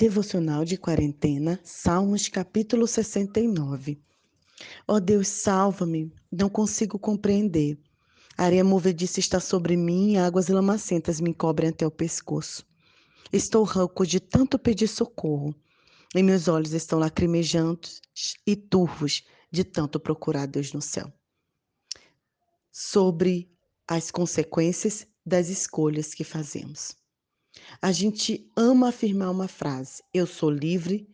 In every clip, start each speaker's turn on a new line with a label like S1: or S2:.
S1: Devocional de Quarentena, Salmos capítulo 69. Ó oh Deus, salva-me, não consigo compreender. A areia movediça está sobre mim e águas lamacentas me cobrem até o pescoço. Estou rouco de tanto pedir socorro, e meus olhos estão lacrimejantes e turvos de tanto procurar Deus no céu. Sobre as consequências das escolhas que fazemos. A gente ama afirmar uma frase: eu sou livre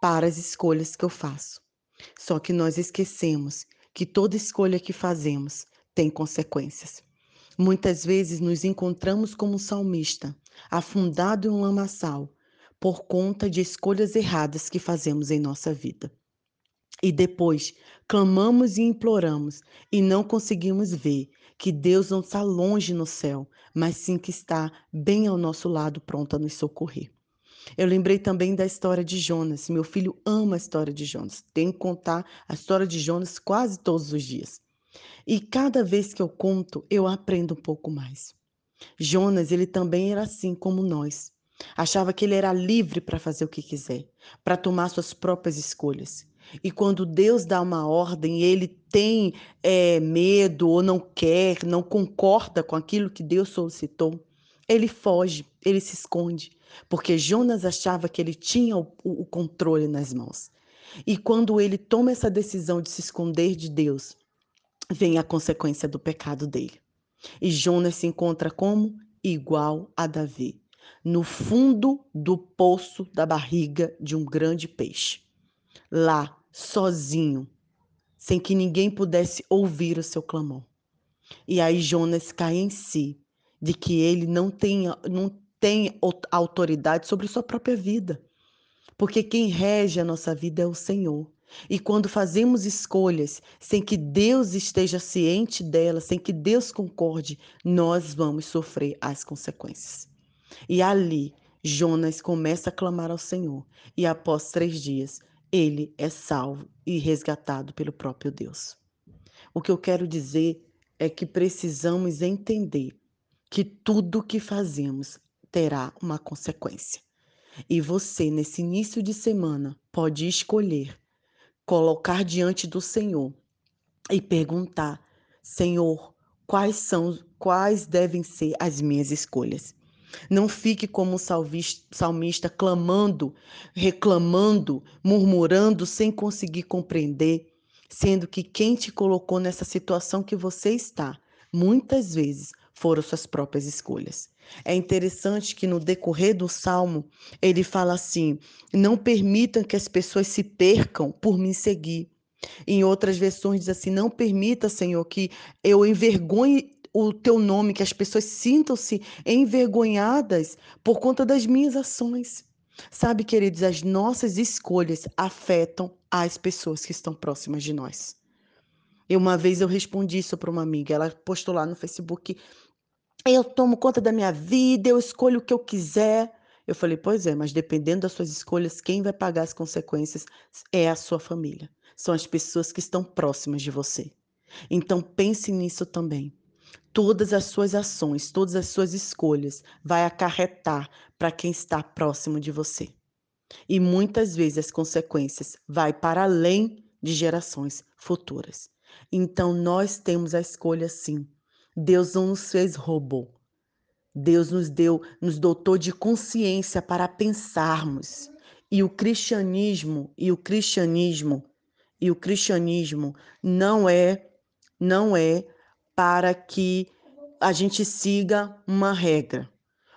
S1: para as escolhas que eu faço. Só que nós esquecemos que toda escolha que fazemos tem consequências. Muitas vezes nos encontramos como um salmista, afundado em um lamaçal, por conta de escolhas erradas que fazemos em nossa vida. E depois clamamos e imploramos e não conseguimos ver que Deus não está longe no céu, mas sim que está bem ao nosso lado, pronto a nos socorrer. Eu lembrei também da história de Jonas. Meu filho ama a história de Jonas. Tenho que contar a história de Jonas quase todos os dias. E cada vez que eu conto, eu aprendo um pouco mais. Jonas, ele também era assim como nós. Achava que ele era livre para fazer o que quiser, para tomar suas próprias escolhas. E quando Deus dá uma ordem, ele tem é, medo ou não quer, não concorda com aquilo que Deus solicitou, ele foge, ele se esconde, porque Jonas achava que ele tinha o, o controle nas mãos. E quando ele toma essa decisão de se esconder de Deus, vem a consequência do pecado dele. E Jonas se encontra como? Igual a Davi, no fundo do poço da barriga de um grande peixe. Lá, sozinho, sem que ninguém pudesse ouvir o seu clamor. E aí Jonas cai em si, de que ele não tem, não tem autoridade sobre sua própria vida. Porque quem rege a nossa vida é o Senhor. E quando fazemos escolhas sem que Deus esteja ciente delas, sem que Deus concorde, nós vamos sofrer as consequências. E ali, Jonas começa a clamar ao Senhor. E após três dias, ele é salvo e resgatado pelo próprio Deus. O que eu quero dizer é que precisamos entender que tudo que fazemos terá uma consequência. E você, nesse início de semana, pode escolher colocar diante do Senhor e perguntar: Senhor, quais são, quais devem ser as minhas escolhas? Não fique como o salmista clamando, reclamando, murmurando, sem conseguir compreender, sendo que quem te colocou nessa situação que você está, muitas vezes foram suas próprias escolhas. É interessante que no decorrer do salmo, ele fala assim: não permitam que as pessoas se percam por me seguir. Em outras versões diz assim: não permita, Senhor, que eu envergonhe o teu nome, que as pessoas sintam-se envergonhadas por conta das minhas ações. Sabe, queridos, as nossas escolhas afetam as pessoas que estão próximas de nós. E uma vez eu respondi isso para uma amiga, ela postou lá no Facebook: eu tomo conta da minha vida, eu escolho o que eu quiser. Eu falei: pois é, mas dependendo das suas escolhas, quem vai pagar as consequências é a sua família. São as pessoas que estão próximas de você. Então pense nisso também todas as suas ações, todas as suas escolhas vai acarretar para quem está próximo de você. E muitas vezes as consequências vai para além de gerações futuras. Então nós temos a escolha sim. Deus não nos fez robô. Deus nos deu, nos dotou de consciência para pensarmos. E o cristianismo, e o cristianismo, e o cristianismo não é não é para que a gente siga uma regra.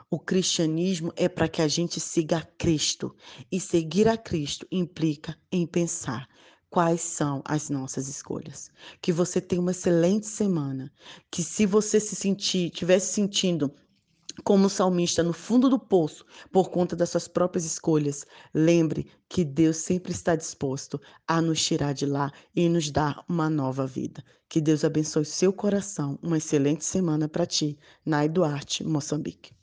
S1: O cristianismo é para que a gente siga a Cristo. E seguir a Cristo implica em pensar quais são as nossas escolhas. Que você tenha uma excelente semana. Que se você se sentir, tivesse sentindo como salmista no fundo do poço por conta das suas próprias escolhas, lembre que Deus sempre está disposto a nos tirar de lá e nos dar uma nova vida. Que Deus abençoe seu coração. Uma excelente semana para ti, Nai Duarte, Moçambique.